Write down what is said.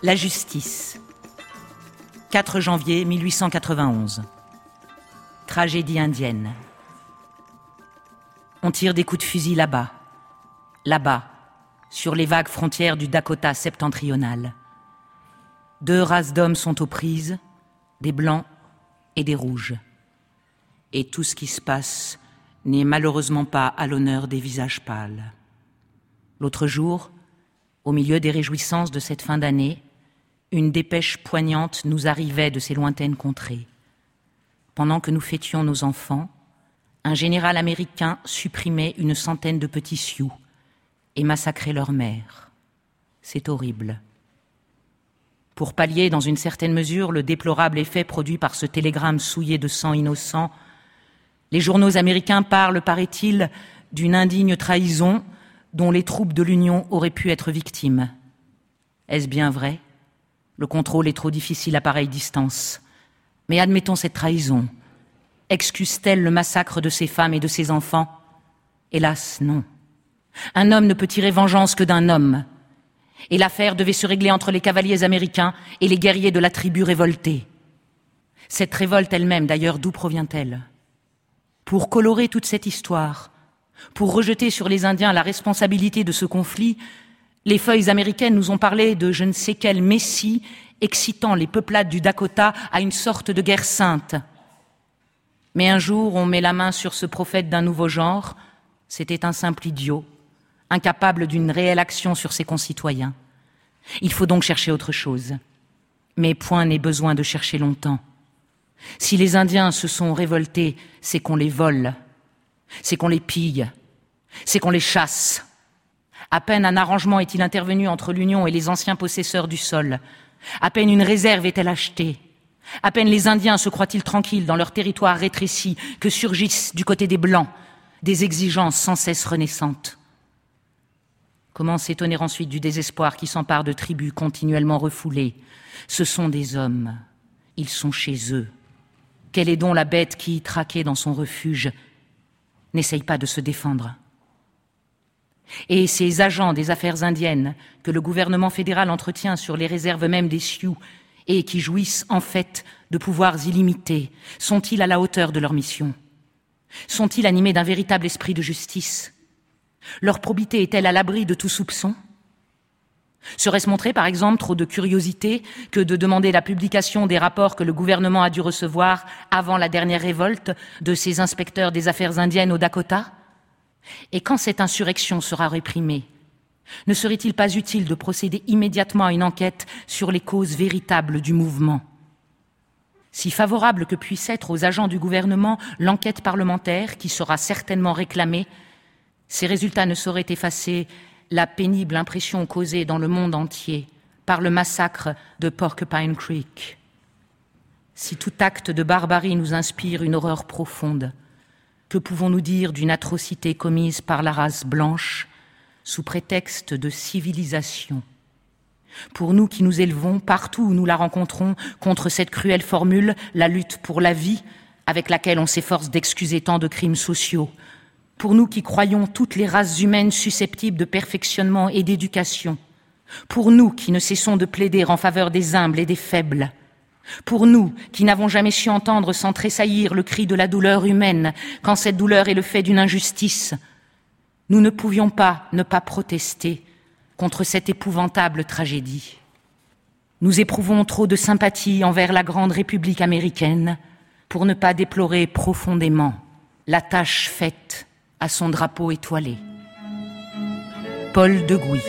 La justice. 4 janvier 1891. Tragédie indienne. On tire des coups de fusil là-bas. Là-bas, sur les vagues frontières du Dakota septentrional. Deux races d'hommes sont aux prises, des blancs et des rouges. Et tout ce qui se passe n'est malheureusement pas à l'honneur des visages pâles. L'autre jour, au milieu des réjouissances de cette fin d'année, une dépêche poignante nous arrivait de ces lointaines contrées. Pendant que nous fêtions nos enfants, un général américain supprimait une centaine de petits sioux et massacrait leur mère. C'est horrible. Pour pallier dans une certaine mesure le déplorable effet produit par ce télégramme souillé de sang innocent, les journaux américains parlent, paraît-il, d'une indigne trahison dont les troupes de l'Union auraient pu être victimes. Est-ce bien vrai? Le contrôle est trop difficile à pareille distance. Mais admettons cette trahison. Excuse-t-elle le massacre de ses femmes et de ses enfants? Hélas, non. Un homme ne peut tirer vengeance que d'un homme. Et l'affaire devait se régler entre les cavaliers américains et les guerriers de la tribu révoltée. Cette révolte elle-même, d'ailleurs, d'où provient-elle? Pour colorer toute cette histoire, pour rejeter sur les Indiens la responsabilité de ce conflit, les feuilles américaines nous ont parlé de je ne sais quel messie excitant les peuplades du Dakota à une sorte de guerre sainte. Mais un jour, on met la main sur ce prophète d'un nouveau genre. C'était un simple idiot, incapable d'une réelle action sur ses concitoyens. Il faut donc chercher autre chose. Mais point n'est besoin de chercher longtemps. Si les Indiens se sont révoltés, c'est qu'on les vole, c'est qu'on les pille, c'est qu'on les chasse, à peine un arrangement est-il intervenu entre l'Union et les anciens possesseurs du sol. À peine une réserve est-elle achetée. À peine les Indiens se croient-ils tranquilles dans leur territoire rétréci que surgissent du côté des Blancs des exigences sans cesse renaissantes. Comment s'étonner ensuite du désespoir qui s'empare de tribus continuellement refoulées? Ce sont des hommes. Ils sont chez eux. Quelle est donc la bête qui, traquée dans son refuge, n'essaye pas de se défendre? Et ces agents des affaires indiennes que le gouvernement fédéral entretient sur les réserves mêmes des Sioux et qui jouissent en fait de pouvoirs illimités, sont-ils à la hauteur de leur mission? Sont-ils animés d'un véritable esprit de justice? Leur probité est-elle à l'abri de tout soupçon? Serait-ce montrer, par exemple, trop de curiosité que de demander la publication des rapports que le gouvernement a dû recevoir avant la dernière révolte de ses inspecteurs des affaires indiennes au Dakota? Et quand cette insurrection sera réprimée, ne serait-il pas utile de procéder immédiatement à une enquête sur les causes véritables du mouvement? Si favorable que puisse être aux agents du gouvernement l'enquête parlementaire qui sera certainement réclamée, ces résultats ne sauraient effacer la pénible impression causée dans le monde entier par le massacre de Porcupine Creek. Si tout acte de barbarie nous inspire une horreur profonde, que pouvons-nous dire d'une atrocité commise par la race blanche sous prétexte de civilisation? Pour nous qui nous élevons, partout où nous la rencontrons, contre cette cruelle formule, la lutte pour la vie, avec laquelle on s'efforce d'excuser tant de crimes sociaux, pour nous qui croyons toutes les races humaines susceptibles de perfectionnement et d'éducation, pour nous qui ne cessons de plaider en faveur des humbles et des faibles, pour nous, qui n'avons jamais su entendre sans tressaillir le cri de la douleur humaine, quand cette douleur est le fait d'une injustice, nous ne pouvions pas ne pas protester contre cette épouvantable tragédie. Nous éprouvons trop de sympathie envers la grande République américaine pour ne pas déplorer profondément la tâche faite à son drapeau étoilé. Paul de Gouy